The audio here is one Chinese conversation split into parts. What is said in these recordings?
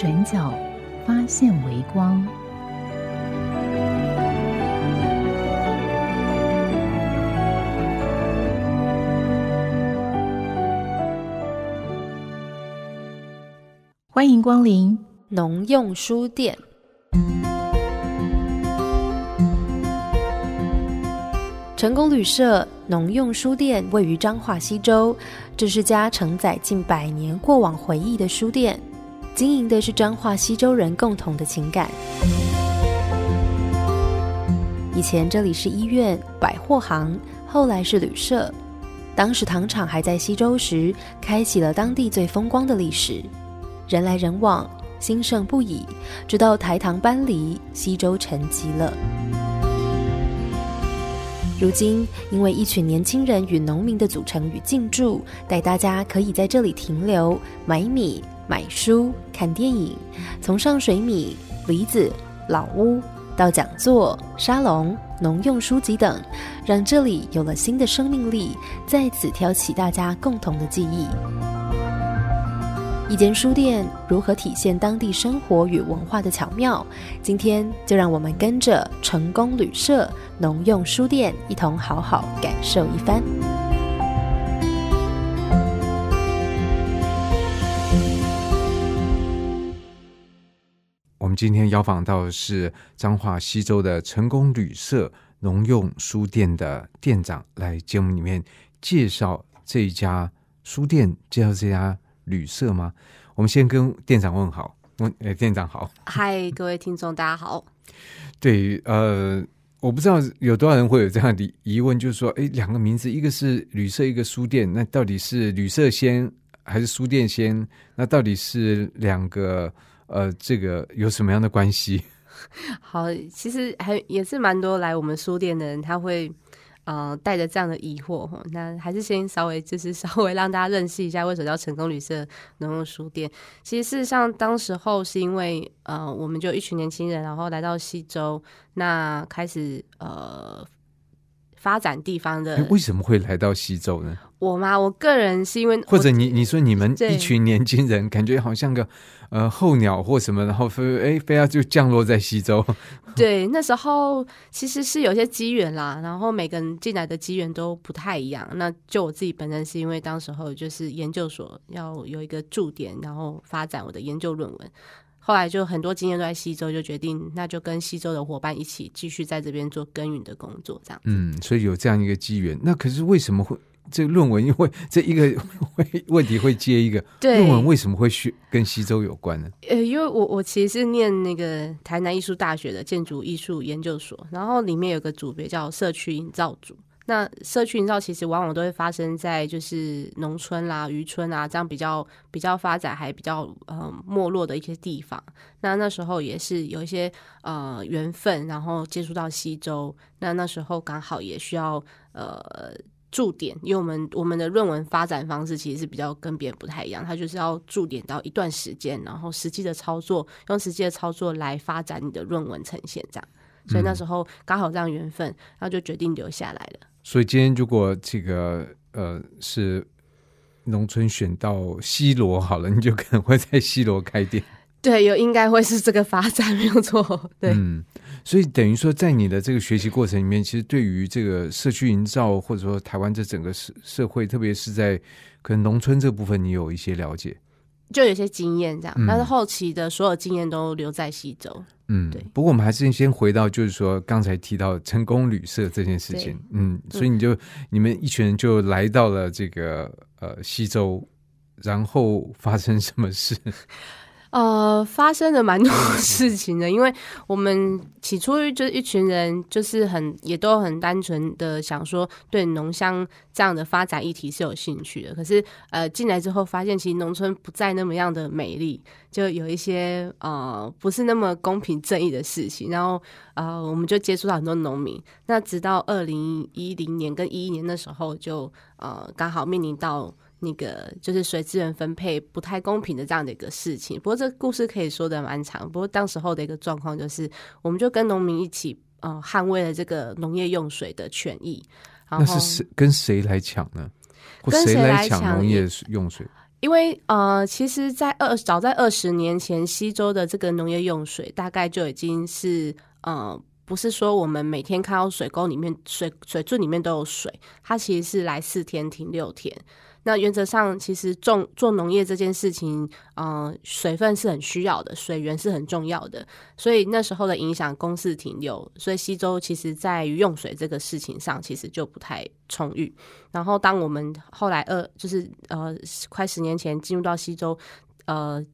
转角发现微光。欢迎光临农用书店。成功旅社农用书店位于彰化西周，这是家承载近百年过往回忆的书店，经营的是彰化西周人共同的情感。以前这里是医院、百货行，后来是旅社。当时糖厂还在西周时，开启了当地最风光的历史。人来人往，兴盛不已，直到台糖搬离，西周沉寂了。如今，因为一群年轻人与农民的组成与进驻，带大家可以在这里停留、买米、买书、看电影，从上水米、梨子、老屋到讲座、沙龙、农用书籍等，让这里有了新的生命力，在此挑起大家共同的记忆。一间书店如何体现当地生活与文化的巧妙？今天就让我们跟着成功旅社农用书店一同好好感受一番。今天邀访到的是彰化西州的成功旅社农用书店的店长，来节目里面介绍这一家书店，介绍这家旅社吗？我们先跟店长问好，问呃店长好。嗨，各位听众，大家好。对，呃，我不知道有多少人会有这样的疑问，就是说，哎，两个名字，一个是旅社，一个书店，那到底是旅社先还是书店先？那到底是两个呃，这个有什么样的关系？好，其实还也是蛮多来我们书店的人，他会。嗯，带着这样的疑惑哈，那还是先稍微就是稍微让大家认识一下，为什么叫成功旅社农用书店？其实事实上，当时候是因为呃，我们就一群年轻人，然后来到西周，那开始呃发展地方的。为什么会来到西周呢？我吗，我个人是因为或者你你说你们一群年轻人，感觉好像个呃候鸟或什么，然后飞哎飞要就降落在西周。对，那时候其实是有些机缘啦，然后每个人进来的机缘都不太一样。那就我自己本身是因为当时候就是研究所要有一个驻点，然后发展我的研究论文，后来就很多经验都在西周，就决定那就跟西周的伙伴一起继续在这边做耕耘的工作，这样。嗯，所以有这样一个机缘。那可是为什么会？这个论文因为这一个 会问题会接一个，论文为什么会去跟西周有关呢？呃，因为我我其实是念那个台南艺术大学的建筑艺术研究所，然后里面有个组别叫社区营造组。那社区营造其实往往都会发生在就是农村啦、渔村啊这样比较比较发展还比较呃没落的一些地方。那那时候也是有一些呃缘分，然后接触到西周。那那时候刚好也需要呃。驻点，因为我们我们的论文发展方式其实是比较跟别人不太一样，它就是要驻点到一段时间，然后实际的操作，用实际的操作来发展你的论文呈现，这样。所以那时候刚好这样缘分，然后就决定留下来了。所以今天如果这个呃是农村选到西罗好了，你就可能会在西罗开店。对，有应该会是这个发展，没有错。对。嗯所以等于说，在你的这个学习过程里面，其实对于这个社区营造，或者说台湾这整个社社会，特别是在可能农村这部分，你有一些了解，就有些经验这样。但是后期的所有经验都留在西周。嗯，对。不过我们还是先回到，就是说刚才提到成功旅社这件事情。嗯，所以你就你们一群人就来到了这个呃西周，然后发生什么事？呃，发生了蛮多事情的，因为我们起初就是一群人，就是很也都很单纯的想说，对农乡这样的发展议题是有兴趣的。可是，呃，进来之后发现，其实农村不再那么样的美丽，就有一些呃不是那么公平正义的事情。然后，呃，我们就接触到很多农民。那直到二零一零年跟一一年的时候，就呃刚好面临到。那个就是水资源分配不太公平的这样的一个事情，不过这故事可以说的蛮长。不过当时候的一个状况就是，我们就跟农民一起呃捍卫了这个农业用水的权益。那是谁跟谁来抢呢？跟谁来抢农业用水？因为呃，其实，在二早在二十年前，西周的这个农业用水大概就已经是呃，不是说我们每天看到水沟里面水水圳里面都有水，它其实是来四天停六天。那原则上，其实种做农业这件事情，嗯，水分是很需要的，水源是很重要的。所以那时候的影响，公司停留，所以西周其实在于用水这个事情上，其实就不太充裕。然后，当我们后来二就是呃，快十年前进入到西周，呃。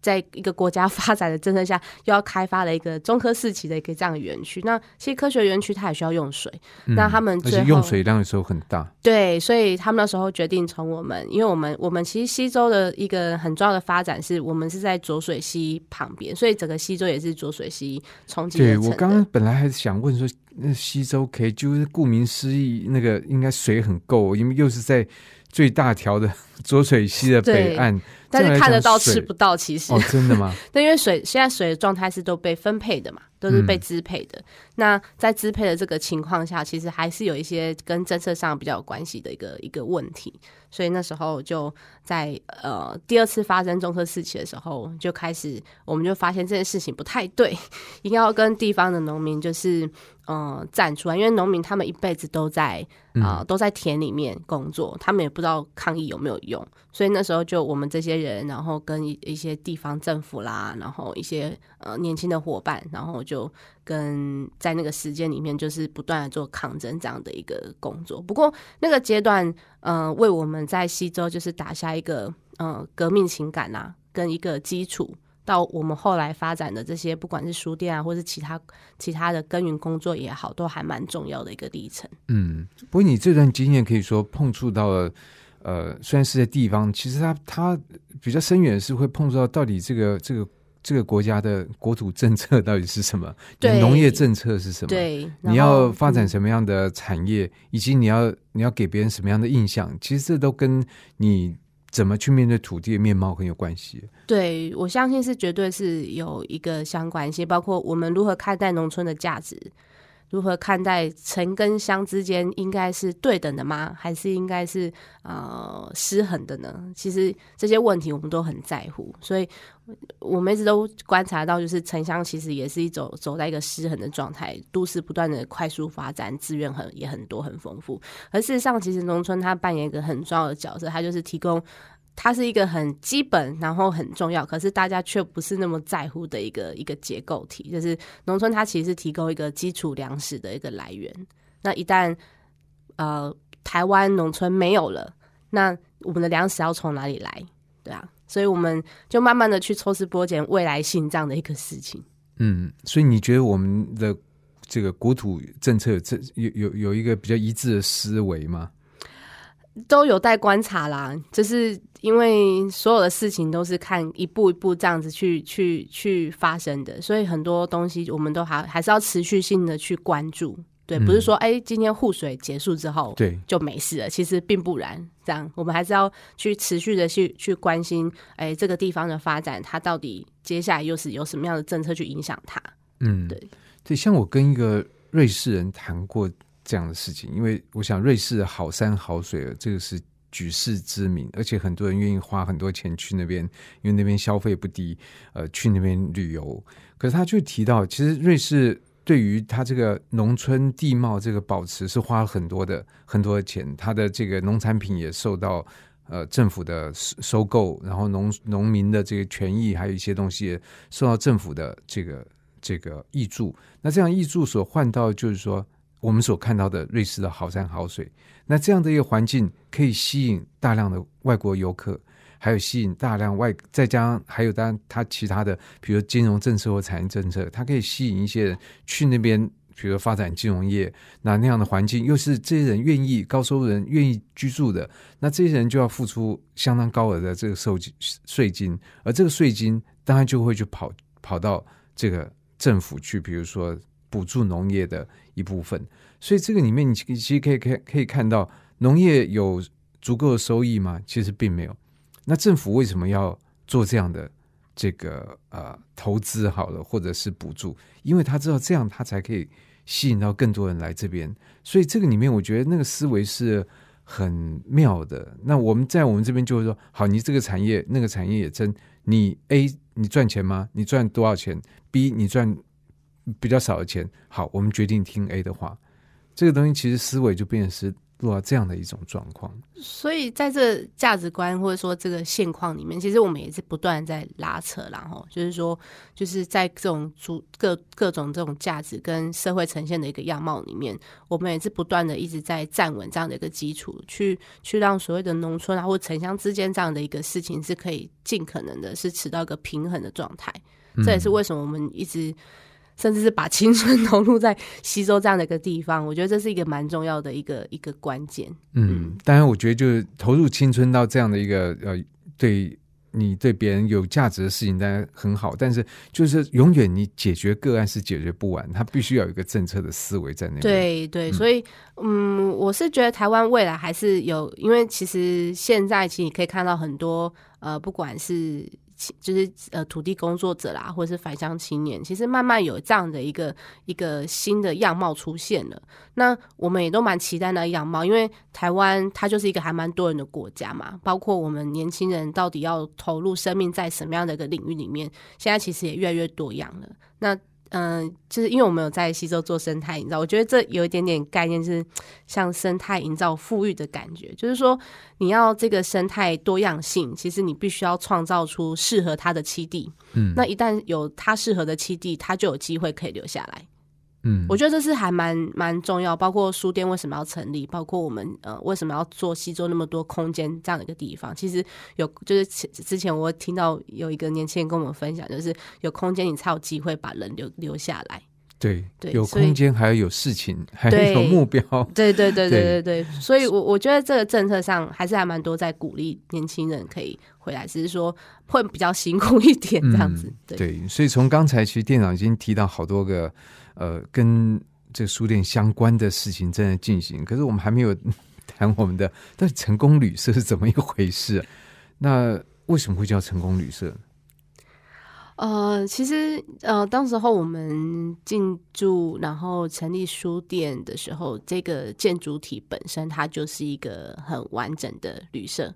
在一个国家发展的政策下，又要开发了一个中科四期的一个这样的园区。那其实科学园区它也需要用水，那他们而且用水量的时候很大。对，所以他们那时候决定从我们，因为我们我们其实西周的一个很重要的发展是我们是在浊水溪旁边，所以整个西周也是浊水溪冲击。对我刚刚本来还是想问说，那西周可以就是顾名思义，那个应该水很够，因为又是在最大条的 浊水溪的北岸。但是看得到吃不到，其实哦，真的吗？对，因为水现在水的状态是都被分配的嘛，都是被支配的。那在支配的这个情况下，其实还是有一些跟政策上比较有关系的一个一个问题。所以那时候就在呃第二次发生中科四期的时候，就开始我们就发现这件事情不太对，应该要跟地方的农民就是。嗯，站出来，因为农民他们一辈子都在啊，都在田里面工作，他们也不知道抗议有没有用，所以那时候就我们这些人，然后跟一一些地方政府啦，然后一些呃年轻的伙伴，然后就跟在那个时间里面，就是不断的做抗争这样的一个工作。不过那个阶段，嗯，为我们在西周就是打下一个嗯革命情感呐，跟一个基础。到我们后来发展的这些，不管是书店啊，或是其他其他的耕耘工作也好，都还蛮重要的一个历程。嗯，不过你这段经验可以说碰触到了，呃，虽然是在地方，其实它它比较深远是会碰触到到底这个这个这个国家的国土政策到底是什么，对，农业政策是什么？对，你要发展什么样的产业，以及你要你要给别人什么样的印象，其实这都跟你。怎么去面对土地的面貌很有关系。对，我相信是绝对是有一个相关性，包括我们如何看待农村的价值。如何看待城跟乡之间应该是对等的吗？还是应该是呃失衡的呢？其实这些问题我们都很在乎，所以我们一直都观察到，就是城乡其实也是一种走在一个失衡的状态。都市不断的快速发展，资源很也很多很丰富，而事实上，其实农村它扮演一个很重要的角色，它就是提供。它是一个很基本，然后很重要，可是大家却不是那么在乎的一个一个结构体。就是农村，它其实提供一个基础粮食的一个来源。那一旦呃台湾农村没有了，那我们的粮食要从哪里来？对啊，所以我们就慢慢的去抽丝剥茧未来性这样的一个事情。嗯，所以你觉得我们的这个国土政策这有有有一个比较一致的思维吗？都有待观察啦，就是因为所有的事情都是看一步一步这样子去去去发生的，所以很多东西我们都还还是要持续性的去关注。对，不是说哎，今天护水结束之后，对就没事了。其实并不然，这样我们还是要去持续的去去关心，哎，这个地方的发展，它到底接下来又是有什么样的政策去影响它？嗯，对对，像我跟一个瑞士人谈过。这样的事情，因为我想瑞士好山好水，这个是举世知名，而且很多人愿意花很多钱去那边，因为那边消费不低，呃，去那边旅游。可是他就提到，其实瑞士对于他这个农村地貌这个保持是花了很多的很多的钱，他的这个农产品也受到呃政府的收购，然后农农民的这个权益，还有一些东西受到政府的这个这个益助。那这样益助所换到就是说。我们所看到的瑞士的好山好水，那这样的一个环境可以吸引大量的外国游客，还有吸引大量外，再加上还有当然它其他的，比如金融政策或产业政策，它可以吸引一些人去那边，比如发展金融业，那那样的环境又是这些人愿意高收入人愿意居住的，那这些人就要付出相当高额的这个税金税金，而这个税金当然就会去跑跑到这个政府去，比如说补助农业的一部分。所以这个里面，你其实可以可可以看到，农业有足够的收益吗？其实并没有。那政府为什么要做这样的这个呃投资？好了，或者是补助？因为他知道这样，他才可以吸引到更多人来这边。所以这个里面，我觉得那个思维是很妙的。那我们在我们这边就会说，好，你这个产业那个产业也真，你 A 你赚钱吗？你赚多少钱？B 你赚比较少的钱。好，我们决定听 A 的话。这个东西其实思维就变成是落到这样的一种状况，所以在这价值观或者说这个现况里面，其实我们也是不断在拉扯，然后就是说，就是在这种主各各种这种价值跟社会呈现的一个样貌里面，我们也是不断的一直在站稳这样的一个基础，去去让所谓的农村啊或城乡之间这样的一个事情是可以尽可能的是持到一个平衡的状态。这也是为什么我们一直。甚至是把青春投入在吸收这样的一个地方，我觉得这是一个蛮重要的一个一个关键。嗯，当然，我觉得就是投入青春到这样的一个呃，对你对别人有价值的事情，当然很好。但是，就是永远你解决个案是解决不完，它必须要有一个政策的思维在那。对对，所以嗯，我是觉得台湾未来还是有，因为其实现在其实你可以看到很多呃，不管是。就是呃，土地工作者啦，或者是返乡青年，其实慢慢有这样的一个一个新的样貌出现了。那我们也都蛮期待那样貌，因为台湾它就是一个还蛮多人的国家嘛。包括我们年轻人到底要投入生命在什么样的一个领域里面，现在其实也越来越多样了。那嗯，就是因为我们有在西周做生态营造，我觉得这有一点点概念，是像生态营造富裕的感觉。就是说，你要这个生态多样性，其实你必须要创造出适合它的栖地。嗯，那一旦有它适合的栖地，它就有机会可以留下来。嗯，我觉得这是还蛮蛮重要。包括书店为什么要成立，包括我们呃为什么要做西周那么多空间这样的一个地方，其实有就是之前我听到有一个年轻人跟我们分享，就是有空间你才有机会把人留留下来。对，有空间还要有事情，还有目标。对对对对对对，所以，我我觉得这个政策上还是还蛮多在鼓励年轻人可以回来，只是说会比较辛苦一点这样子。对，所以从刚才其实店长已经提到好多个。呃，跟这书店相关的事情正在进行，可是我们还没有 谈我们的到底成功旅社是怎么一回事？那为什么会叫成功旅社？呃，其实呃，当时候我们进驻然后成立书店的时候，这个建筑体本身它就是一个很完整的旅社。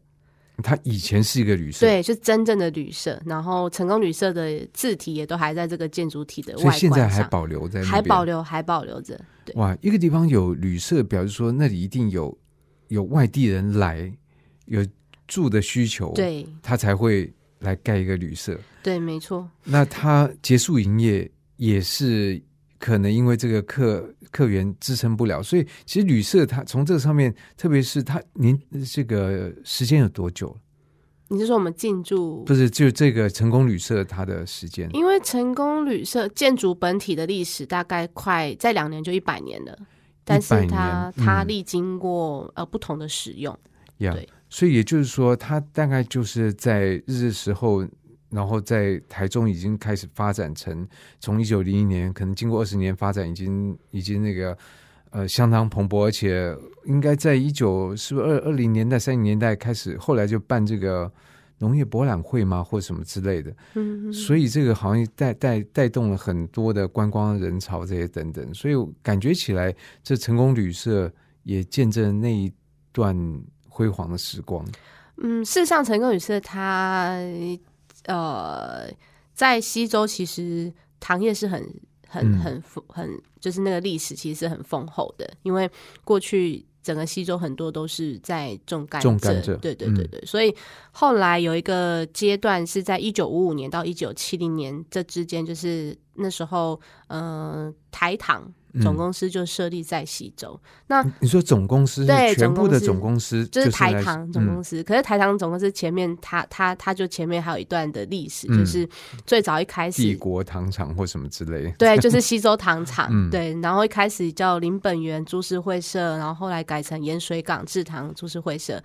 它以前是一个旅社，对，是真正的旅社。然后成功旅社的字体也都还在这个建筑体的外观上，现在还保留在，还保留，还保留着。对，哇，一个地方有旅社，表示说那里一定有有外地人来，有住的需求，对，他才会来盖一个旅社。对，没错。那他结束营业也是。可能因为这个客客源支撑不了，所以其实旅社它从这个上面，特别是它您这个时间有多久？你是说我们进驻？不是，就这个成功旅社它的时间？因为成功旅社建筑本体的历史大概快在两年就一百年了，但是它它历经过呃不同的使用，对，所以也就是说，它大概就是在日时候。然后在台中已经开始发展成，从一九零一年可能经过二十年发展，已经已经那个呃相当蓬勃，而且应该在一九是不是二二零年代三零年代开始，后来就办这个农业博览会嘛，或什么之类的。嗯，所以这个好像带带带动了很多的观光人潮这些等等，所以感觉起来这成功旅社也见证那一段辉煌的时光。嗯，事实上成功旅社它。呃，在西周其实糖业是很很很很，就是那个历史其实是很丰厚的，因为过去整个西周很多都是在种甘蔗，对对对对，所以后来有一个阶段是在一九五五年到一九七零年这之间，就是那时候，嗯，台糖总公司就设立在西周。那你说总公司是对全部的总总公司就是来台糖总公司，司，可是台糖总公司前面它它它就前面还有一段的历史，嗯就是最早一开始。帝国糖厂或什么之类。对，就是 西周糖厂，嗯对，然后一开始叫林本源株式会社，然后后来改成盐水港制糖株式会社，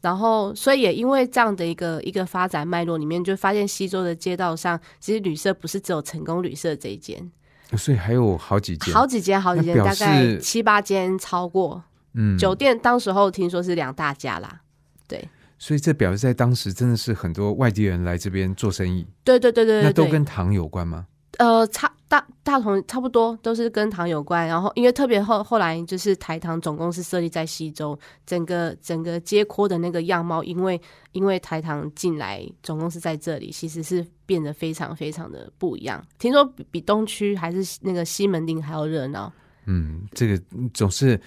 然后所以也因为这样的一个一个发展脉络里面，就发现西周的街道上，其实旅社不是只有成功旅社这一间，所以还有好几间。好几间好几间，大概七八间超过。嗯，酒店当时候听说是两大家啦，对，所以这表示在当时真的是很多外地人来这边做生意，对对对对那对那，都跟糖有关吗？呃，差大大同差不多都是跟糖有关，然后因为特别后后来就是台糖总公司设立在西周，整个整个街廓的那个样貌，因为因为台糖进来总公司在这里，其实是变得非常非常的不一样。听说比比东区还是那个西门町还要热闹。嗯，这个总是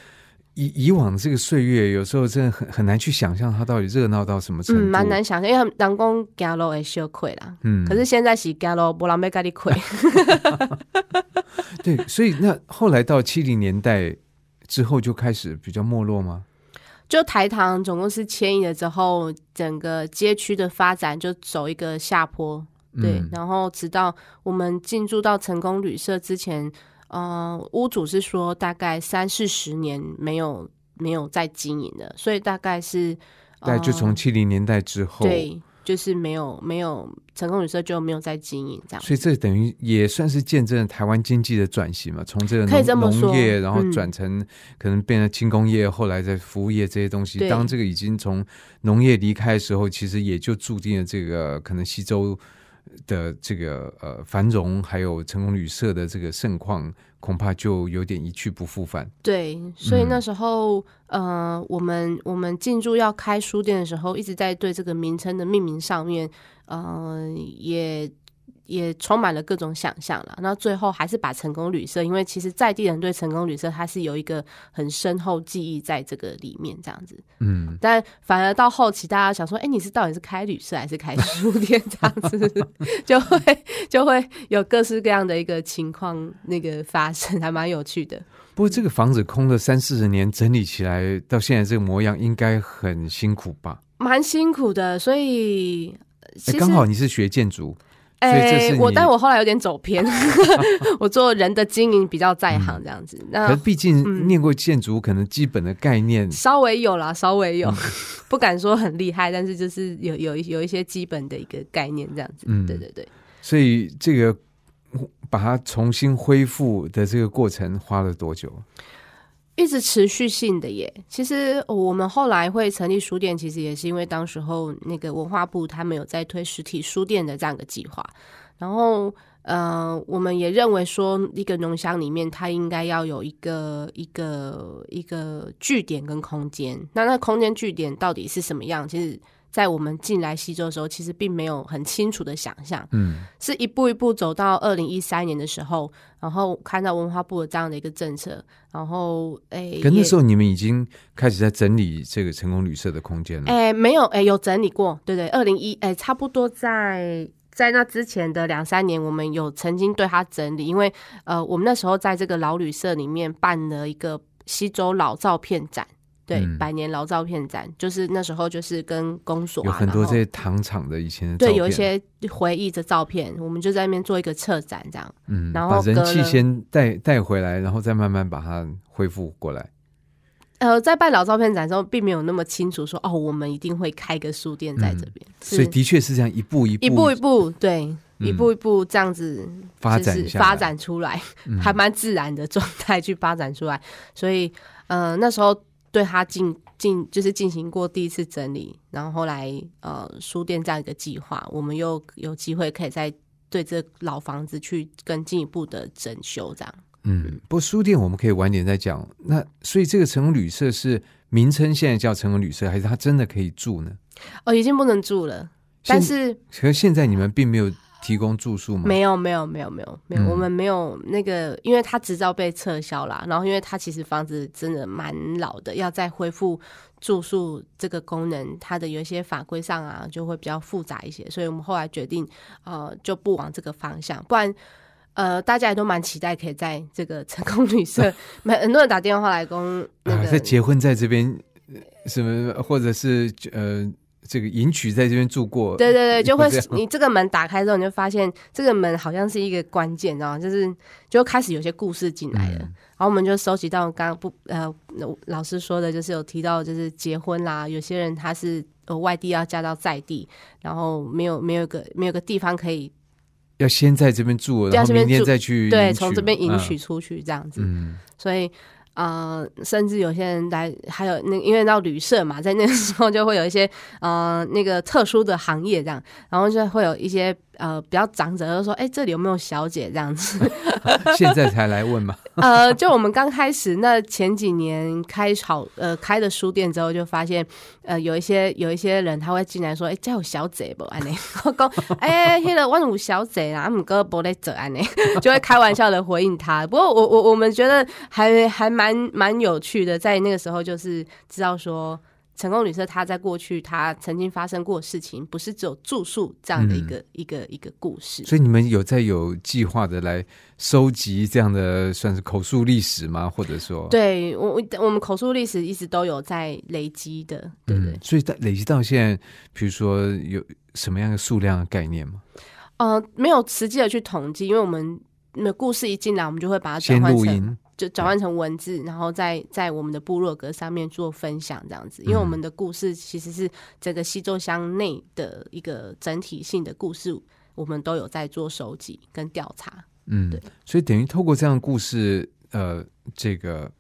以以往这个岁月，有时候真的很很难去想象它到底热闹到什么程度，嗯，蛮难。想象，因为人工加路会羞愧啦。嗯，可是现在是加路，波浪被咖喱亏。对，所以那后来到七零年代之后就开始比较没落吗？就台糖总公司迁移了之后，整个街区的发展就走一个下坡。对，嗯然后直到我们进驻到成功旅社之前，呃，屋主是说大概三四十年没有没有再经营了，所以大概是大概就从呃七零年代之后，对，就是没有没有成功旅社就没有再经营这样。所以这等于也算是见证了台湾经济的转型嘛，从这个农业，然后嗯转成可能变成轻工业，后来在服务业这些东西。当这个已经从农业离开的时候，其实也就注定了这个可能西周的这个呃繁荣，还有成功旅社的这个盛况，恐怕就有点一去不复返。对，所以那时候，呃，我们我们进驻要开书店的时候，一直在对这个名称的命名上面，呃，也也充满了各种想象了。那最后还是把成功旅社，因为其实在地人对成功旅社它是有一个很深厚记忆在这个里面，这样子。嗯，但反而到后期，大家想说，哎、你是到底是开旅社还是开书店？这样子 就会就会有各式各样的一个情况那个发生，还蛮有趣的。不过这个房子空了三四十年，整理起来到现在这个模样，应该很辛苦吧？蛮辛苦的，所以刚好你是学建筑，哎我但我后来有点走偏，我做人的经营比较在行这样子，可那毕竟嗯念过建筑，可能基本的概念稍微有啦，稍微有，嗯不敢说很厉害，但是就是有有有一些基本的一个概念这样子，嗯对对对。所以这个把它重新恢复的这个过程花了多久？一直持续性的耶。其实我们后来会成立书店，其实也是因为当时候那个文化部他们有在推实体书店的这样一个计划，然后呃，我们也认为说一个农乡里面它应该要有一个一个一个据点跟空间。那那空间据点到底是什么样？其实。在我们进来西周的时候，其实并没有很清楚的想象，嗯，是一步一步走到二零一三年的时候，然后看到文化部的这样的一个政策，然后哎，可那时候你们已经开始在整理这个成功旅社的空间了。哎没有哎有整理过，对对，二零一哎差不多在。在那之前的两三年，我们有曾经对它整理，因为呃，我们那时候在这个老旅社里面办了一个西周老照片展，对，嗯百年老照片展，就是那时候就是跟公所、啊、有很多这些糖厂的以前对，片，有一些回忆的照片，我们就在那边做一个策展，这样。嗯，然后把人气先带带回来，然后再慢慢把它恢复过来。呃，在办老照片展的时候，并没有那么清楚说哦，我们一定会开个书店在这边，嗯所以的确是这样一步一步一步一步，对，嗯一步一步这样子发就是展下来发展出来，嗯还蛮自然的状态去发展出来。所以，呃，那时候对他进进就是进行过第一次整理，然后后来呃书店这样一个计划，我们又有机会可以再对这老房子去更进一步的整修，这样。嗯，不过书店我们可以晚点再讲。那所以这个成功旅社是名称现在叫成功旅社，还是它真的可以住呢？哦，已经不能住了，但是可是现在你们并没有提供住宿吗？没有没有没有没有没有，嗯我们没有那个，因为他执照被撤销了，然后因为他其实房子真的蛮老的，要再恢复住宿这个功能，它的有一些法规上啊就会比较复杂一些，所以我们后来决定呃就不往这个方向，不然呃，大家也都蛮期待可以在这个成功旅社，蛮很多人打电话来跟那啊，个在结婚在这边呃什么，或者是呃，这个迎娶在这边住过，对对对，就会你这个门打开之后，你就发现这个门好像是一个关键，然后就是就开始有些故事进来了。嗯然后我们就收集到刚刚不呃老师说的，就是有提到就是结婚啦，有些人他是呃外地要嫁到在地，然后没有没有个没有个地方可以要先在这边住，然后明天再去对从这边迎嗯娶出去这样子。嗯，所以呃，甚至有些人来，还有那因为到旅社嘛，在那个时候就会有一些呃那个特殊的行业这样，然后就会有一些呃比较长者就说，哎、这里有没有小姐这样子？现在才来问嘛，呃，就我们刚开始那前几年开好呃开的书店之后，就发现呃有一些有一些人他会进来说，哎、这有小姐不？安尼，我讲，哎、那个我有小姐啦，啊，姆哥不在这安尼，就会开玩笑的回应他。不过我我我们觉得还还蛮蛮有趣的，在那个时候就是知道说。成功旅社，它在过去它曾经发生过事情，不是只有住宿这样的一个、一个一个故事。所以你们有在有计划的来收集这样的算是口述历史吗？或者说，对我我我们口述历史一直都有在累积的，对不对嗯，所以在累积到现在，比如说有什么样的数量的概念吗？呃，没有实际的去统计，因为我们那故事一进来，我们就会把它转先换成就转换成文字，然后在在我们的部落格上面做分享，这样子。因为我们的故事其实是整个西周乡内的一个整体性的故事，我们都有在做收集跟调查。嗯对，所以等于透过这样的故事，呃，这个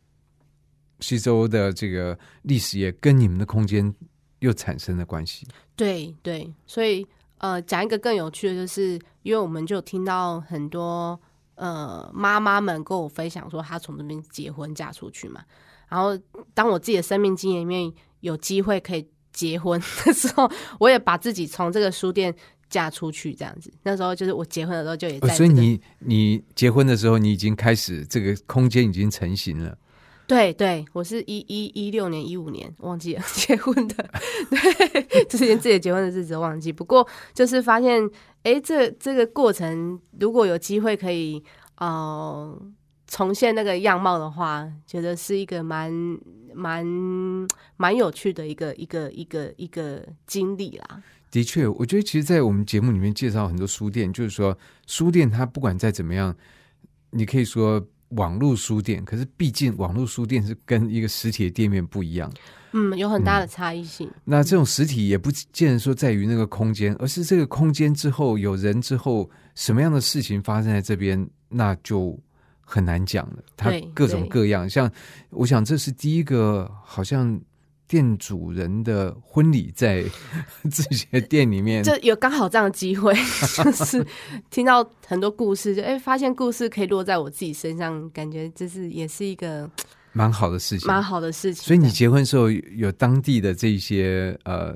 西周的这个历史也跟你们的空间又产生了关系。对对，所以呃，讲一个更有趣的，就是因为我们就有听到很多呃妈妈们跟我分享说，她从这边结婚嫁出去嘛。然后当我自己的生命经验里面有机会可以结婚的时候，我也把自己从这个书店嫁出去，这样子。那时候就是我结婚的时候就也在、呃所以你你结婚的时候，你已经开始这个空间已经成型了。对对，我是一一一六年、一五年忘记了 结婚的，对，就是连自己结婚的日子都忘记。不过就是发现，哎，这这个过程如果有机会可以呃重现那个样貌的话，觉得是一个蛮蛮蛮有趣的一个一个一个一个经历啦。的确，我觉得其实，在我们节目里面介绍很多书店，就是说书店它不管再怎么样，你可以说网络书店，可是毕竟网络书店是跟一个实体的店面不一样。嗯，有很大的差异性。那这种实体也不见得说在于那个空间，而是这个空间之后有人之后，什么样的事情发生在这边，那就很难讲了。它各种各样，像我想这是第一个，好像店主人的婚礼在自己的店里面，就有刚好这样的机会，就是听到很多故事，就哎、发现故事可以落在我自己身上，感觉这是也是一个蛮好的事情。蛮好的事情。所以你结婚的时候有当地的这些呃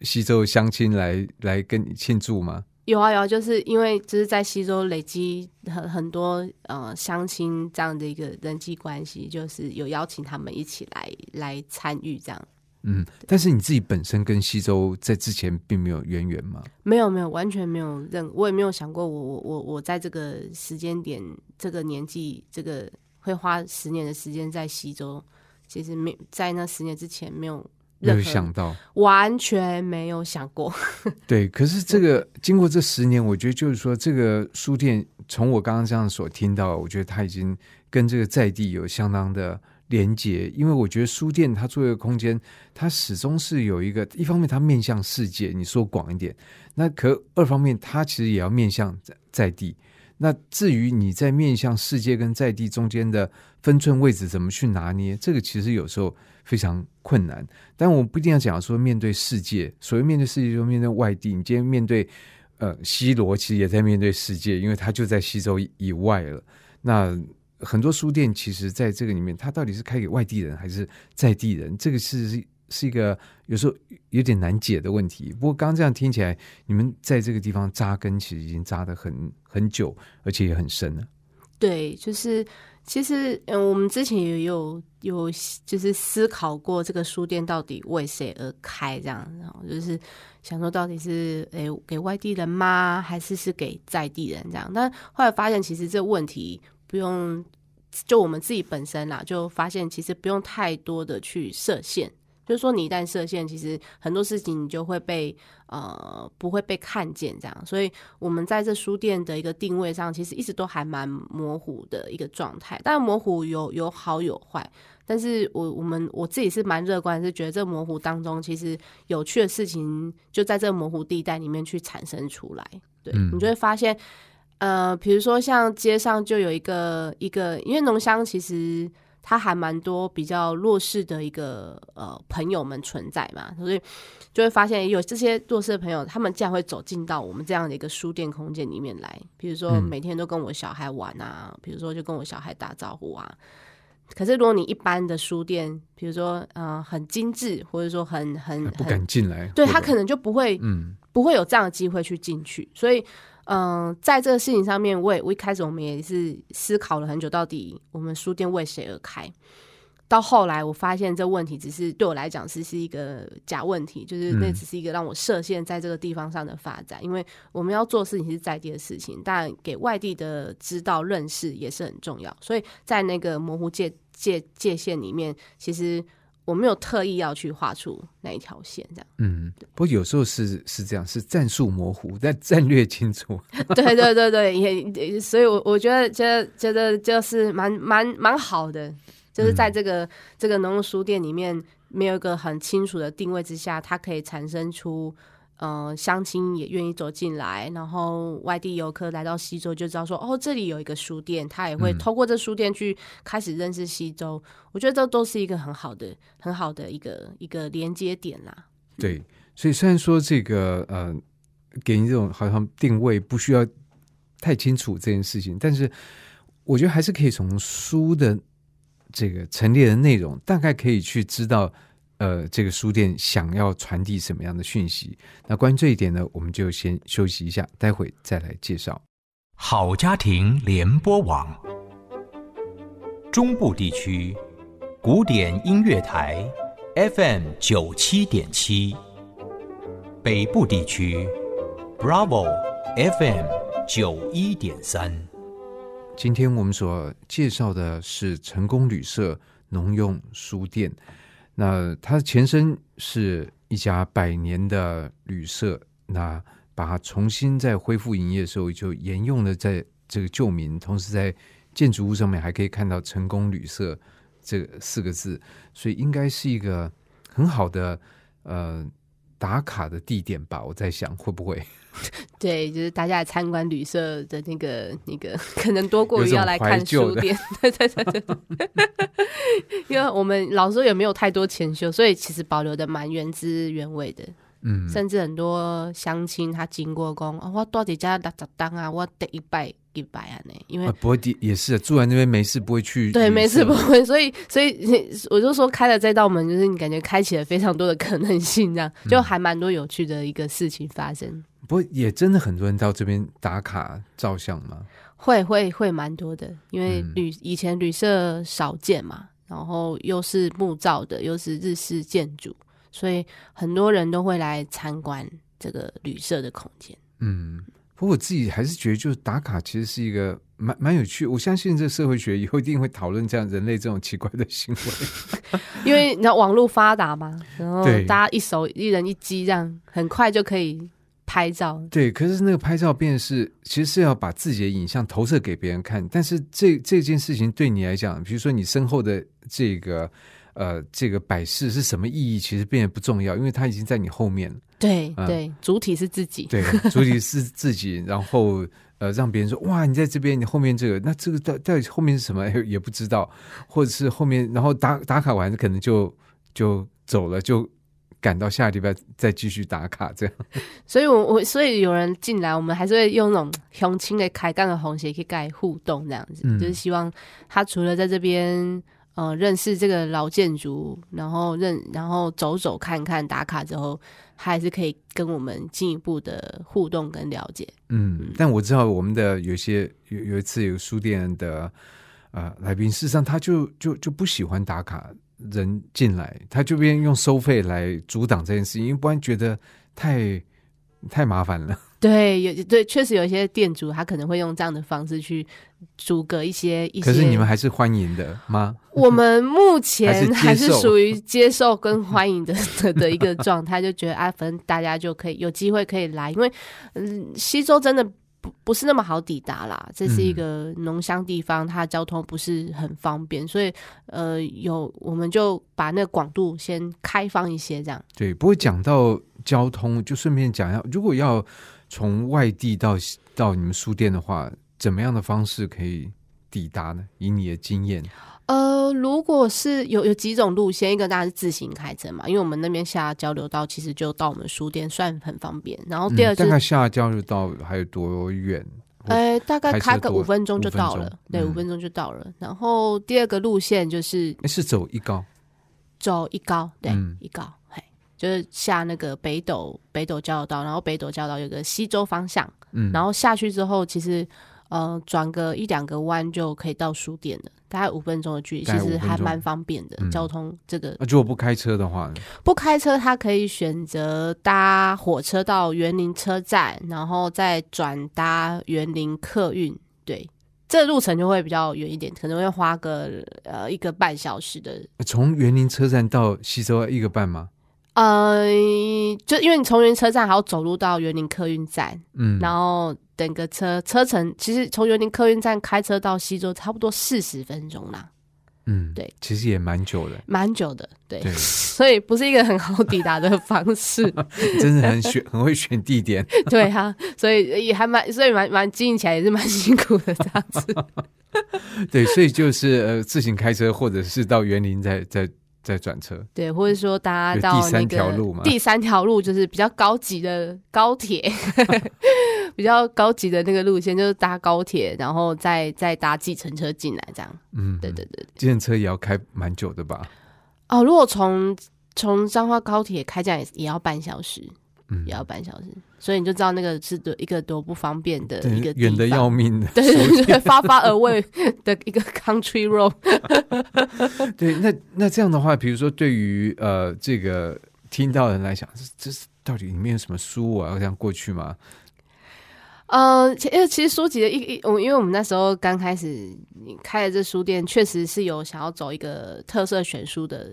西周乡亲来来跟你庆祝吗？有啊有啊，就是因为就是在西周累积很很多呃相亲这样的一个人际关系，就是有邀请他们一起来来参与这样。嗯，但是你自己本身跟西周在之前并没有渊源吗？没有没有，完全没有任，我也没有想过我我我我在这个时间点、这个年纪、这个会花十年的时间在西周，其实没在那十年之前没有没有想到，完全没有想过。对。可是这个经过这十年，我觉得就是说，这个书店从我刚刚这样所听到，我觉得它已经跟这个在地有相当的连接。因为我觉得书店它作为一个空间，它始终是有一个一方面它面向世界，你说广一点，那可二方面它其实也要面向在在地。那至于你在面向世界跟在地中间的分寸位置怎么去拿捏，这个其实有时候非常困难。但我不一定要讲说面对世界，所谓面对世界就面对外地。你今天面对呃西罗，其实也在面对世界，因为它就在西周以以外了。那很多书店其实在这个里面，它到底是开给外地人还是在地人，这个是是一个有时候有点难解的问题。不过刚刚这样听起来，你们在这个地方扎根，其实已经扎得很很久，而且也很深了。对，就是其实嗯，我们之前也有有就是思考过这个书店到底为谁而开，这样，然后就是想说到底是诶给外地人吗，还是是给在地人这样？但后来发现其实这问题不用就我们自己本身啦，就发现其实不用太多的去设限。就是说，你一旦设限，其实很多事情你就会被呃不会被看见这样。所以，我们在这书店的一个定位上，其实一直都还蛮模糊的一个状态。当然，模糊有有好有坏，但是我我们我自己是蛮乐观，是觉得这模糊当中，其实有趣的事情就在这模糊地带里面去产生出来。对你就会发现，呃，比如说像街上就有一个一个，因为浓香其实。他还蛮多比较弱势的一个呃朋友们存在嘛，所以就会发现有这些弱势的朋友，他们竟然会走进到我们这样的一个书店空间里面来。比如说每天都跟我小孩玩啊，比如说就跟我小孩打招呼啊。可是如果你一般的书店，比如说呃很精致，或者说很很不敢进来，对他可能就不会嗯不会有这样的机会去进去，所以。嗯，在这个事情上面，我也我一开始我们也是思考了很久，到底我们书店为谁而开？到后来我发现这问题只是对我来讲是是一个假问题，就是那只是一个让我设限在这个地方上的发展，因为我们要做事情是在地的事情，但给外地的知道认识也是很重要，所以在那个模糊界界界限里面，其实。我没有特意要去画出那一条线，这样。嗯，不过有时候是是这样，是战术模糊，但战略清楚。对对对对，也所以，我我觉得觉得觉得就是蛮蛮蛮好的，就是在这个这个农书店里面，没有一个很清楚的定位之下，它可以产生出。嗯，乡亲也愿意走进来，然后外地游客来到西周就知道说，哦，这里有一个书店，他也会透过这书店去开始认识西周。我觉得这都是一个很好的、很好的一个一个连接点啦。对，所以虽然说这个呃，给你这种好像定位不需要太清楚这件事情，但是我觉得还是可以从书的这个陈列的内容，大概可以去知道。呃，这个书店想要传递什么样的讯息？那关于这一点呢，我们就先休息一下，待会再来介绍。好家庭联播网，中部地区古典音乐台 FM 九七点七，北部地区 Bravo FM 九一点三。今天我们所介绍的是成功旅社农用书店。那它的前身是一家百年的旅社，那把它重新再恢复营业的时候，就沿用了在这个旧名，同时在建筑物上面还可以看到“成功旅社”这四个字，所以应该是一个很好的呃打卡的地点吧？我在想会不会？对，就是大家来参观旅社的那个那个，可能多过于要来看书店。对对对对，因为我们老师也没有太多钱修，所以其实保留的蛮原汁原味的。嗯，甚至很多乡亲他经过讲，我到底家打咋当啊？我得一拜一拜啊呢？因为不会也是住在那边没事不会去，对，没事不会。所以所以我就说开了这道门，就是你感觉开启了非常多的可能性，这样就还蛮多有趣的一个事情发生。不也真的很多人到这边打卡照相吗？会会会蛮多的，因为旅以前旅社少见嘛，然后又是木造的，又是日式建筑，所以很多人都会来参观这个旅社的空间。嗯，不过我自己还是觉得，就是打卡其实是一个蛮蛮有趣。我相信这社会学以后一定会讨论这样人类这种奇怪的行为，因为你知道网络发达嘛，然后大家一手一人一机，这样很快就可以。拍照对，可是那个拍照便是其实是要把自己的影像投射给别人看，但是这这件事情对你来讲，比如说你身后的这个呃这个摆饰是什么意义，其实变得不重要，因为它已经在你后面。对对，主体是自己，对，主体是自己，然后呃让别人说哇，你在这边，你后面这个，那这个到到底后面是什么 也不知道，或者是后面然后打打卡完可能就就走了就。赶到下个礼拜再继续打卡，这样。所以，我我所以有人进来，我们还是会用那种雄青的开干的红鞋去盖互动，这样子，就是希望他除了在这边呃认识这个老建筑，然后认然后走走看看打卡之后，他还是可以跟我们进一步的互动跟了解。嗯，但我知道我们的有些有有一次有书店的呃来宾，事实上他就就就不喜欢打卡人进来，他就边用收费来阻挡这件事情，因为不然觉得太太麻烦了。对，有对，确实有一些店主他可能会用这样的方式去阻隔一些一些。可是你们还是欢迎的吗？我们目前还是属于接受跟欢迎的的的一个状态，就觉得啊，反正大家就可以有机会可以来，因为嗯，西周真的不不是那么好抵达啦，这是一个农乡地方，它交通不是很方便，所以呃，有我们就把那个广度先开放一些，这样。对，不过讲到交通，就顺便讲一下，如果要从外地到到你们书店的话，怎么样的方式可以抵达呢？以你的经验，呃，如果是有有几种路线，一个当然是自行开车嘛，因为我们那边下交流道其实就到我们书店，算很方便。然后第二嗯、是大概下交流道还有多远？呃，大概开个五分钟就到了，对，嗯五分钟就到了。然后第二个路线就是是走一高，走一高，对，嗯一高，嘿，就是下那个北斗北斗交流道，然后北斗交流道有个西周方向，嗯，然后下去之后，其实呃转个一两个弯就可以到书店了，大概五分钟的距离，大概5分钟其实还蛮方便的。嗯交通这个那、如果不开车的话，不开车，他可以选择搭火车到园林车站，然后再转搭园林客运。对，这路程就会比较远一点，可能会花个呃一个半小时的。从园林车站到西周要一个半吗？呃，就因为你从园林车站还要走路到园林客运站，嗯，然后等个车，车程其实从园林客运站开车到西周差不多四十分钟啦，嗯，对，其实也蛮久的，蛮久的。对，对，所以不是一个很好抵达的方式。真的很选，很会选地点。对啊，所以也还蛮，所以蛮蛮经营起来也是蛮辛苦的这样子。对，所以就是呃，自行开车，或者是到园林再再再转车。对，或者说大家到那个第三条路嘛第三条路就是比较高级的高铁，比较高级的那个路线就是搭高铁，然后再再搭计程车进来这样。嗯，对对对。计程车也要开蛮久的吧？哦，如果从从彰化高铁开这样也也要半小时，嗯也，要半小时，所以你就知道那个是多一个多不方便的一个，远的要命的。对对对，发发而未的一个 country road。对，那那这样的话，比如说对于呃这个听到人来讲，这这是到底里面有什么书我要这样过去吗？呃，其因为其实书籍的一一，我因为我们那时候刚开始开了这书店，确实是有想要走一个特色选书的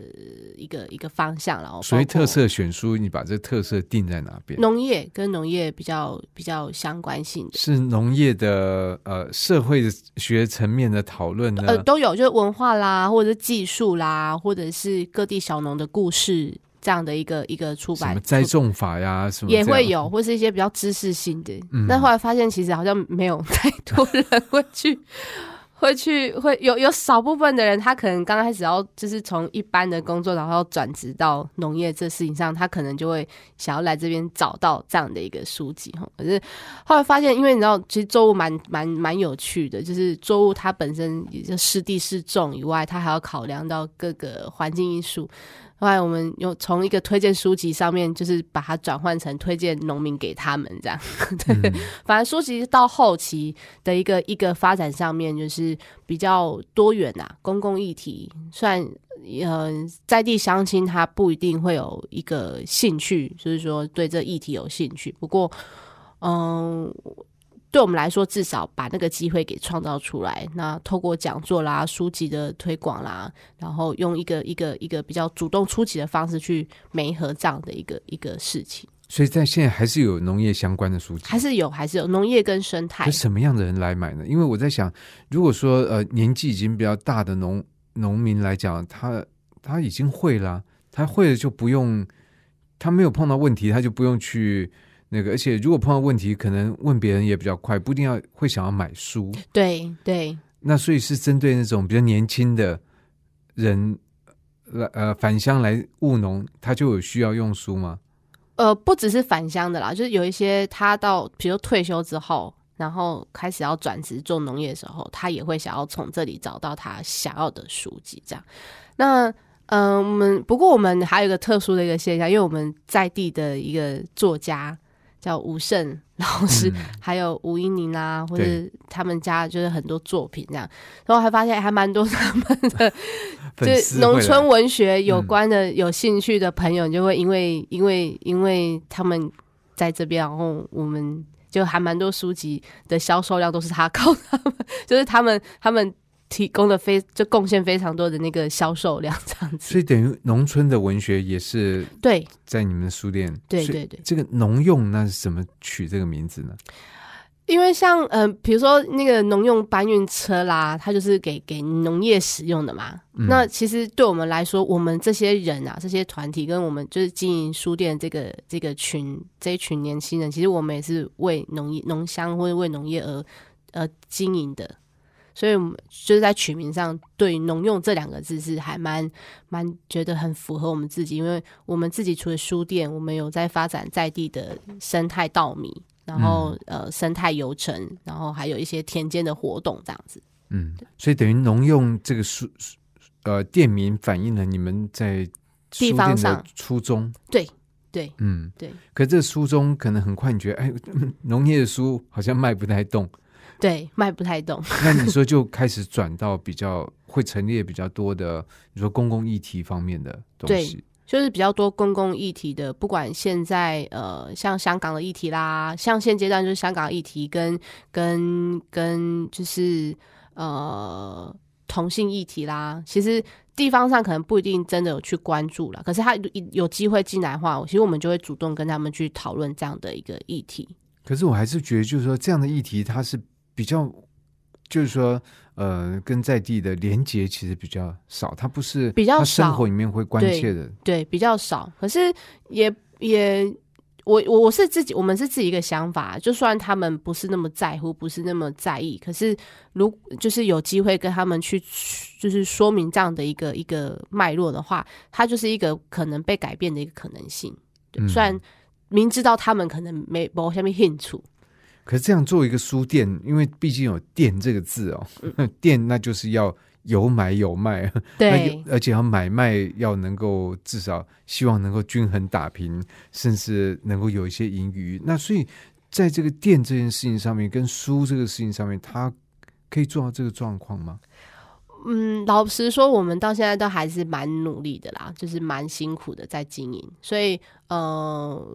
一个一个方向，然后包括所以特色选书，你把这特色定在哪边？农业跟农业比较比较相关性的。是农业的呃社会学层面的讨论呢？呃，都有，就是文化啦，或者是技术啦，或者是各地小农的故事这样的一个一个出版什么栽种法呀，什么也会有，或是一些比较知识性的。嗯但后来发现，其实好像没有太多人会去，会去，会有有少部分的人，他可能刚开始要就是从一般的工作，然后要转职到农业这事情上，他可能就会想要来这边找到这样的一个书籍哈。可是后来发现，因为你知道，其实作物蛮蛮蛮有趣的，就是作物它本身也就湿地适种以外，它还要考量到各个环境因素。后来我们又从一个推荐书籍上面，就是把它转换成推荐农民给他们这样。对，嗯反正书籍到后期的一个一个发展上面，就是比较多元呐、公共议题虽然呃在地相亲他不一定会有一个兴趣，就是说对这议题有兴趣，不过嗯。对我们来说，至少把那个机会给创造出来。那透过讲座啦、书籍的推广啦，然后用一个一个一个比较主动出击的方式去媒合这样的一个一个事情，所以在现在还是有农业相关的书籍，还是有，还是有农业跟生态。什么样的人来买呢？因为我在想，如果说呃年纪已经比较大的农农民来讲，他他已经会了，他会了就不用，他没有碰到问题，他就不用去那个，而且如果碰到问题，可能问别人也比较快，不一定要会想要买书。对对，那所以是针对那种比较年轻的人来呃返乡来务农，他就有需要用书吗？呃，不只是返乡的啦，就是有一些他到，比如退休之后，然后开始要转职做农业的时候，他也会想要从这里找到他想要的书籍，这样。那嗯，我们不过我们还有一个特殊的一个现象，因为我们在地的一个作家叫吴胜老师，嗯。还有吴英宁啊，或者他们家就是很多作品这样，然后还发现还蛮多他们的就是农村文学有嗯关的、有兴趣的朋友，就会因为因为因为他们在这边，然后我们就还蛮多书籍的销售量都是他 靠他们，就是他们他们提供了非就贡献非常多的那个销售量这样子。所以等于农村的文学也是对在你们的书店。对对对，这个农用那是怎么取这个名字呢？因为像呃，比如说那个农用搬运车啦，它就是给给农业使用的嘛。嗯那其实对我们来说，我们这些人啊，这些团体跟我们就是经营书店这个这个群这一群年轻人，其实我们也是为农业农乡或者为农业而呃经营的。所以，我们就是在取名上对“农用”这两个字是还蛮蛮觉得很符合我们自己，因为我们自己除了书店，我们有在发展在地的生态稻米，然后、呃生态游程，然后还有一些田间的活动这样子。嗯，所以等于农用这个书呃店名反映了你们在地书店的方上初衷。对对嗯，对可这书中可能很快你觉得，哎，农业的书好像卖不太动，对，卖不太动。那你说就开始转到比较会陈列比较多的，你说公共议题方面的东西。就是比较多公共议题的，不管现在呃像香港的议题啦，像现阶段就是香港的议题跟跟跟就是呃同性议题啦，其实地方上可能不一定真的有去关注了，可是他有有机会进来的话，其实我们就会主动跟他们去讨论这样的一个议题。可是我还是觉得，就是说这样的议题，它是比较，就是说，呃，跟在地的连结其实比较少，他不是比较他生活里面会关切的。对，比较少，可是也也，我我我是自己，我们是自己一个想法，就算他们不是那么在乎，不是那么在意，可是如就是有机会跟他们去，就是说明这样的一个一个脉络的话，它就是一个可能被改变的一个可能性。对，嗯虽然明知道他们可能没某下面兴趣，可是这样做一个书店，因为毕竟有“店”这个字哦，店那就是要有买有卖，那对而且要买卖要能够至少希望能够均衡打平，甚至能够有一些盈余。那所以在这个店这件事情上面，跟书这个事情上面，他可以做到这个状况吗？嗯，老实说，我们到现在都还是蛮努力的啦，就是蛮辛苦的在经营。所以，呃，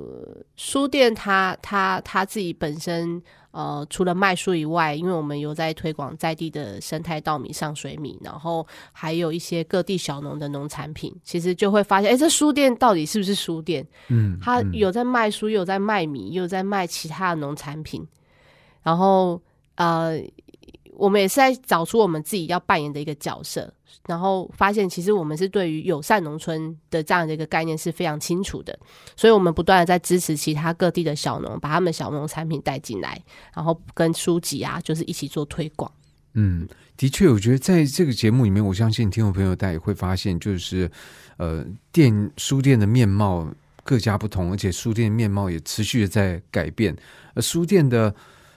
书店它它它自己本身，呃，除了卖书以外，因为我们有在推广在地的生态稻米、上水米，然后还有一些各地小农的农产品，其实就会发现，哎，这书店到底是不是书店？嗯，他嗯有在卖书，也有在卖米，又有在卖其他的农产品。然后呃，我们也是在找出我们自己要扮演的一个角色，然后发现其实我们是对于友善农村的这样的一个概念是非常清楚的，所以我们不断的在支持其他各地的小农，把他们小农产品带进来，然后跟书籍啊，就是一起做推广。嗯，的确，我觉得在这个节目里面，我相信听众朋友大家也会发现，就是呃，店书店的面貌各家不同，而且书店面貌也持续的在改变。呃，书店的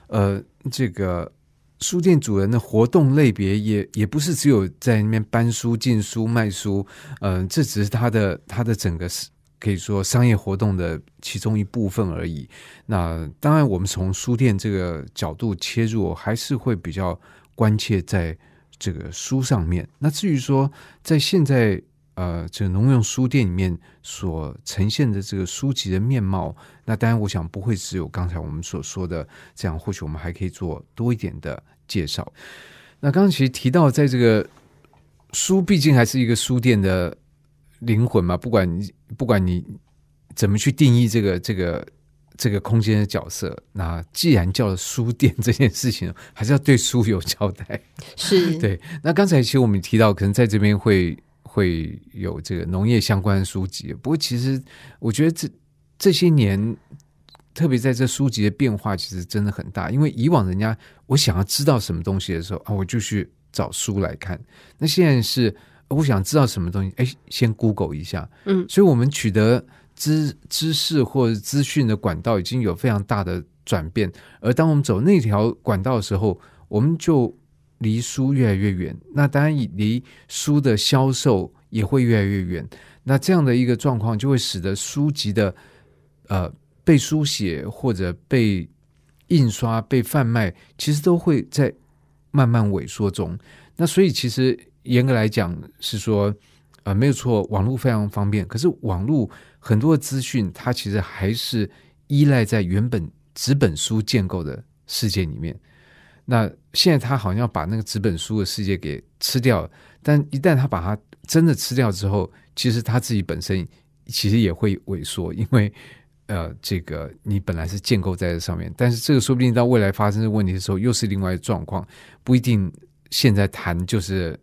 呃这个书店主人的活动类别也也不是只有在那边搬书、进书、卖书，呃，这只是他的他的整个可以说商业活动的其中一部分而已。那当然，我们从书店这个角度切入，还是会比较关切在这个书上面。那至于说，在现在呃这个农用书店里面所呈现的这个书籍的面貌，那当然我想不会只有刚才我们所说的这样，或许我们还可以做多一点的介绍。那刚刚其实提到，在这个书毕竟还是一个书店的灵魂嘛，不管你不管你怎么去定义这个这个这个空间的角色，那既然叫了书店这件事情，还是要对书有交代。是，对，那刚才其实我们提到，可能在这边会会有这个农业相关的书籍，不过其实我觉得这这些年，特别在这书籍的变化，其实真的很大。因为以往人家我想要知道什么东西的时候啊，我就去找书来看。那现在是我想知道什么东西，哎，先 Google 一下。嗯所以我们取得知知识或者资讯的管道已经有非常大的转变。而当我们走那条管道的时候，我们就离书越来越远。那当然，离书的销售也会越来越远。那这样的一个状况，就会使得书籍的呃被书写或者被印刷、被贩卖，其实都会在慢慢萎缩中。那所以，其实严格来讲是说，呃，没有错，网络非常方便。可是，网络很多资讯，它其实还是依赖在原本纸本书建构的世界里面。那现在，他好像把那个纸本书的世界给吃掉。但一旦他把它真的吃掉之后，其实他自己本身其实也会萎缩，因为呃，这个你本来是建构在这上面，但是这个说不定到未来发生的问题的时候，又是另外状况，不一定。现在谈就是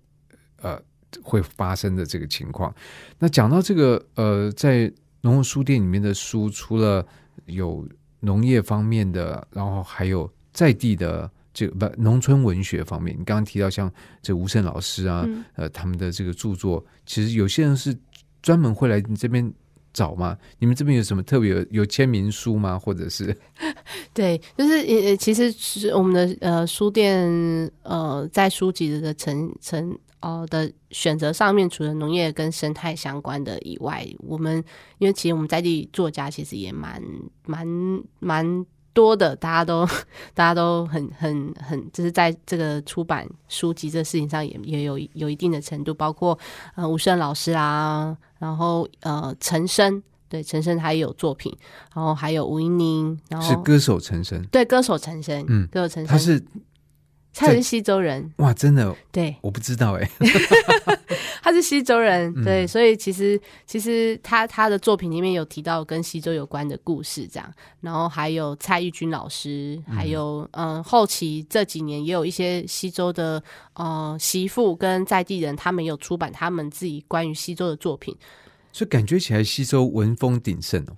呃会发生的这个情况。那讲到这个呃，在农业书店里面的书，除了有农业方面的，然后还有在地的这个不农村文学方面。你刚刚提到像这吴胜老师啊，呃，他们的这个著作，其实有些人是专门会来你这边。找吗？你们这边有什么特别有有签名书吗？或者是？对，就是也，其实是我们的呃书店呃，在书籍的成成哦的选择上面，除了农业跟生态相关的以外，我们因为其实我们在地作家其实也蛮蛮蛮多的，大家都大家都很很很，就是在这个出版书籍这事情上也也有有一定的程度，包括呃吴胜老师啊。然后呃，陈升对陈升他也有作品，然后还有吴英宁，然后是歌手陈升，对歌手陈升，嗯，歌手陈升，他是他是西周人，哇，真的，对，我不知道哎，他是西周人，对，所以其实其实他他的作品里面有提到跟西周有关的故事，这样，然后还有蔡玉君老师，还有嗯，后期这几年也有一些西周的。呃，媳妇跟在地人，他们有出版他们自己关于西周的作品，所以感觉起来西周文风鼎盛哦，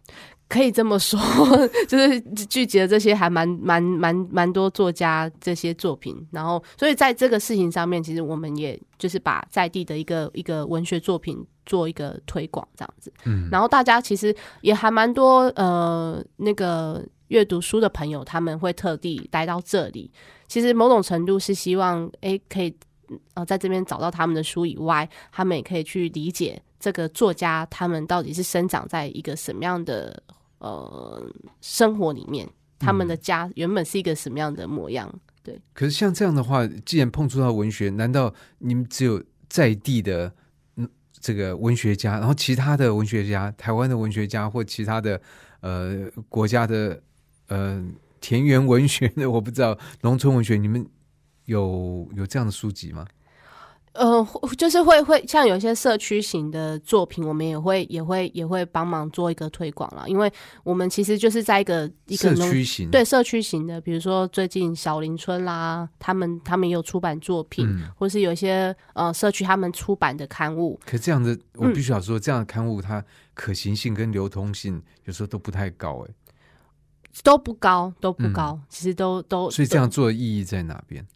可以这么说，就是聚集了这些还蛮蛮蛮蛮多作家这些作品，然后所以在这个事情上面，其实我们也就是把在地的一个一个文学作品做一个推广这样子，嗯，然后大家其实也还蛮多呃那个阅读书的朋友，他们会特地来到这里。其实某种程度是希望，哎，可以呃在这边找到他们的书以外，他们也可以去理解这个作家他们到底是生长在一个什么样的呃生活里面，他们的家原本是一个什么样的模样。对。可是像这样的话，既然碰触到文学，难道你们只有在地的嗯这个文学家，然后其他的文学家，台湾的文学家或其他的呃国家的呃？田园文学的我不知道，农村文学你们有有这样的书籍吗？呃，就是会会像有些社区型的作品，我们也会也会也会帮忙做一个推广了。因为我们其实就是在一个一个社区型对社区型的，比如说最近小林村啦，他们他们也有出版作品，或是有一些呃社区他们出版的刊物。可这样的我必须要说，这样的刊物它可行性跟流通性有时候都不太高哎。都不高，都不高，其实都都。所以这样做的意义在哪边？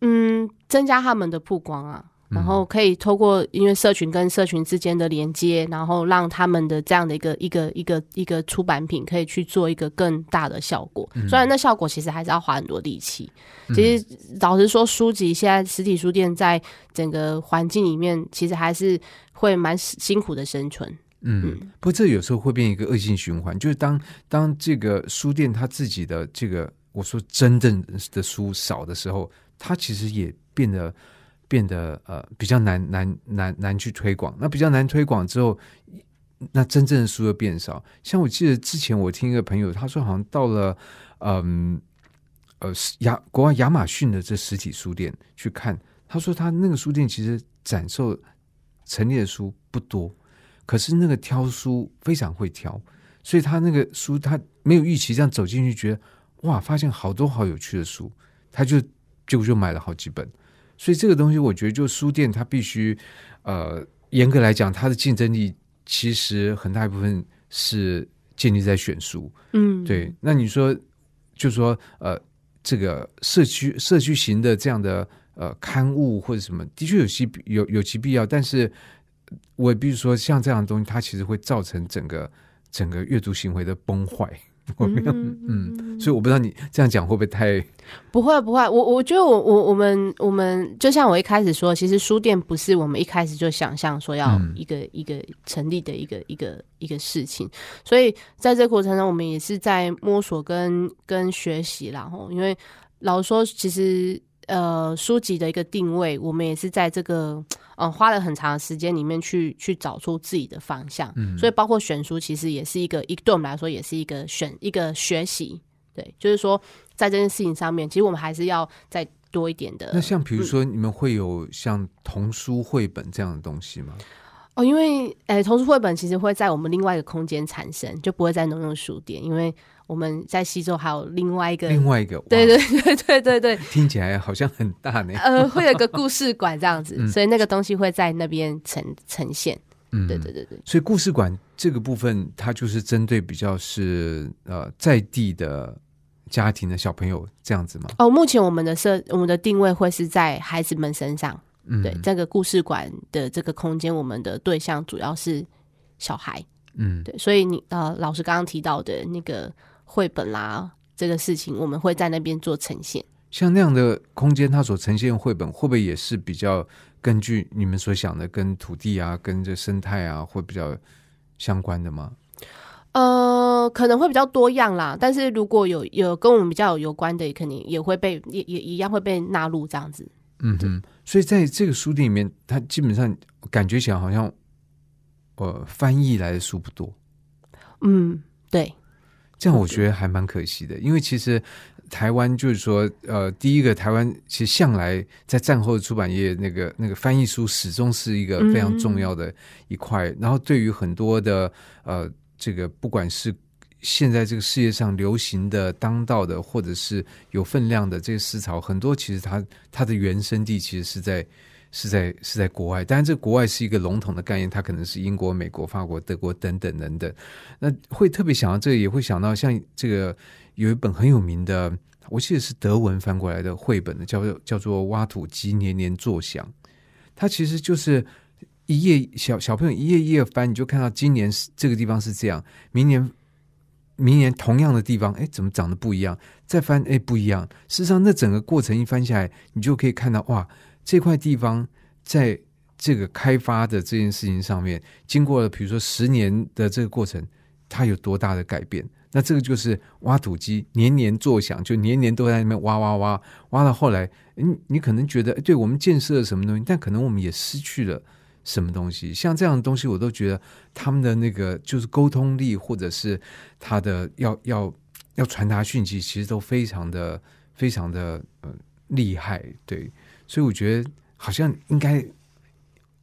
嗯，增加他们的曝光啊，然后可以透过因为社群跟社群之间的连接，然后让他们的这样的一个一个一个一个出版品可以去做一个更大的效果。虽然那效果其实还是要花很多力气。其实老实说，书籍现在实体书店在整个环境里面，其实还是会蛮辛苦的生存。嗯，不过这有时候会变一个恶性循环，就是当当这个书店它自己的这个我说真正的书少的时候，它其实也变得变得呃比较难难难难去推广。那比较难推广之后，那真正的书又变少。像我记得之前我听一个朋友他说，好像到了嗯呃亚国外亚马逊的这实体书店去看，他说他那个书店其实展售陈列的书不多。可是那个挑书非常会挑，所以他那个书他没有预期这样走进去，觉得哇，发现好多好有趣的书，他就就就买了好几本。所以这个东西，我觉得就书店它必须呃，严格来讲，它的竞争力其实很大一部分是建立在选书。嗯，对。那你说，就说呃，这个社区社区型的这样的呃刊物或者什么，的确有其有有其必要，但是。我比如说像这样的东西，它其实会造成整个整个阅读行为的崩坏。我没有，嗯，所以我不知道你这样讲会不会太不会不会，我我觉得我我我们我们就像我一开始说，其实书店不是我们一开始就想象说要嗯一个、一个成立的一个一个一个事情，所以在这个过程中，我们也是在摸索跟跟学习然后，因为老实说，其实呃书籍的一个定位，我们也是在这个嗯、呃花了很长的时间里面去去找出自己的方向。嗯所以包括选书，其实也是一个一对我们来说也是一个选一个学习。对，就是说在这件事情上面，其实我们还是要再多一点的。那像比如嗯说你们会有像童书绘本这样的东西吗？哦，因为诶，童书绘本其实会在我们另外一个空间产生，就不会在农用书店，因为我们在西周还有另外一个，另外一个，对对对对对对，听起来好像很大呢。呃，会有一个故事馆这样子，嗯所以那个东西会在那边呈呈现。嗯，对对对对，所以故事馆这个部分，它就是针对比较是呃在地的家庭的小朋友这样子吗？哦，目前我们的设我们的定位会是在孩子们身上。嗯，对，这个故事馆的这个空间，我们的对象主要是小孩。嗯，对，所以你呃，老师刚刚提到的那个绘本啦，这个事情，我们会在那边做呈现。像那样的空间，它所呈现的绘本，会不会也是比较根据你们所想的，跟土地啊、跟这生态啊，会比较相关的吗？呃，可能会比较多样啦，但是如果有有跟我们比较有有关的，肯定也会被也也一样会被纳入这样子。嗯哼，所以在这个书店里面，它基本上感觉起来好像，呃，翻译来的书不多。嗯，对，这样我觉得还蛮可惜的，因为其实台湾就是说，呃，第一个台湾其实向来在战后的出版业那个那个翻译书始终是一个非常重要的一块，然后对于很多的呃这个不管是现在这个世界上流行的、当道的，或者是有分量的这些思潮，很多其实它它的原生地其实是在是在是在国外，当然这国外是一个笼统的概念，它可能是英国、美国、法国、德国等等等等。那会特别想到这个，也会想到像这个有一本很有名的，我记得是德文翻过来的绘本的，叫做叫做《挖土机年年作响》，它其实就是。一页小小朋友一页一页翻，你就看到今年是这个地方是这样，明年明年同样的地方，哎，怎么长得不一样？再翻，哎，不一样。事实上，那整个过程一翻下来，你就可以看到，哇，这块地方在这个开发的这件事情上面，经过了比如说十年的这个过程，它有多大的改变？那这个就是挖土机年年作响，就年年都在那边挖挖挖，挖到后来，你你可能觉得，对我们建设了什么东西，但可能我们也失去了。什么东西？像这样的东西，我都觉得他们的那个就是沟通力，或者是他的要要要传达讯息，其实都非常的非常的呃厉害。对，所以我觉得好像应该，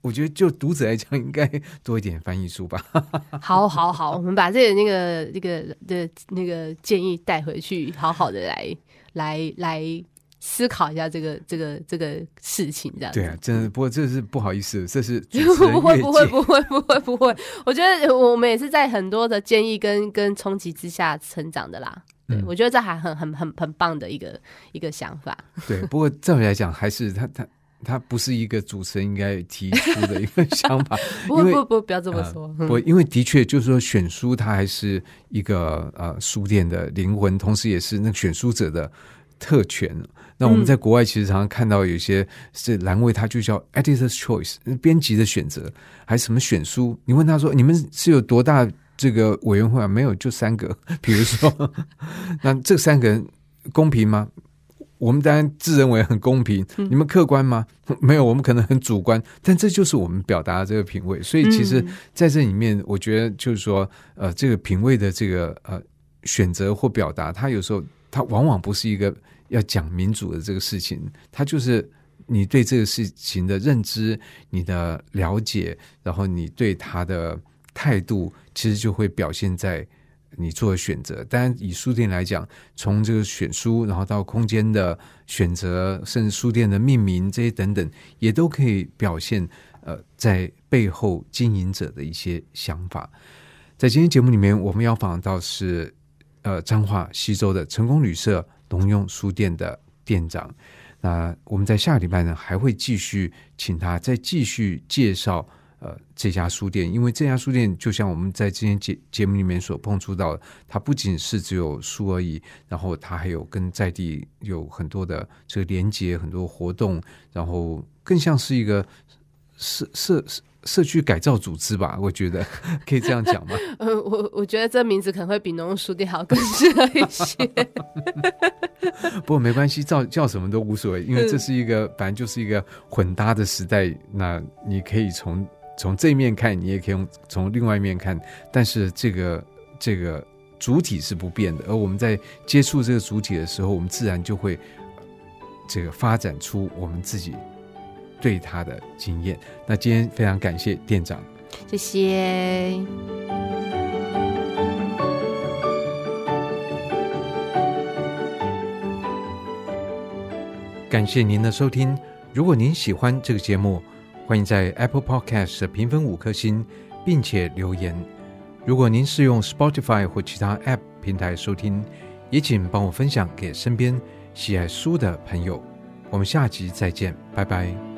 我觉得就读者来讲，应该多一点翻译书吧。好，好，好，我们把这个那个那个的那个建议带回去，好好的来来来思考一下这个这个这个事情，这样对啊，真的，不过这是不好意思，这是 不会不会不会不会不会，我觉得我们也是在很多的建议跟跟冲击之下成长的啦。对，嗯我觉得这还很很很很棒的一个一个想法。对，不过照理来讲，还是他他他不是一个主持人应该提出的一个想法，不不不不要这么说，嗯不，因为的确就是说，选书它还是一个呃书店的灵魂，同时也是那个选书者的特权。那我们在国外其实常常看到有些是栏位，它就叫 editor's choice，编辑的选择，还是什么选书？你问他说，你们是有多大这个委员会啊？没有，就三个。比如说，那这三个人公平吗？我们当然自认为很公平，你们客观吗？没有，我们可能很主观，但这就是我们表达的这个品味。所以，其实嗯在这里面，我觉得就是说，呃，这个品味的这个呃选择或表达，它有时候它往往不是一个要讲民主的这个事情，它就是你对这个事情的认知、你的了解，然后你对它的态度，其实就会表现在你做的选择。当然，以书店来讲，从这个选书，然后到空间的选择，甚至书店的命名这些等等，也都可以表现呃在背后经营者的一些想法。在今天节目里面，我们要访到是呃彰化西周的成功旅社农用书店的店长。那我们在下礼拜呢，还会继续请他再继续介绍呃这家书店，因为这家书店就像我们在今天节节目里面所碰触到的，它不仅是只有书而已，然后它还有跟在地有很多的这个连接，很多活动，然后更像是一个社社社区改造组织吧，我觉得可以这样讲吗？呃，我我觉得这名字可能会比农用书店好更适合一些。不过没关系，叫叫什么都无所谓，因为这是一个反正就是一个混搭的时代。那你可以从从这一面看，你也可以用从另外一面看，但是这个这个主体是不变的。而我们在接触这个主体的时候，我们自然就会这个发展出我们自己对它的经验。那今天非常感谢店长。谢谢。感谢您的收听。如果您喜欢这个节目，欢迎在 Apple Podcast 评分五颗星，并且留言。如果您是用 Spotify 或其他 App 平台收听，也请帮我分享给身边喜爱书的朋友。我们下集再见，拜拜。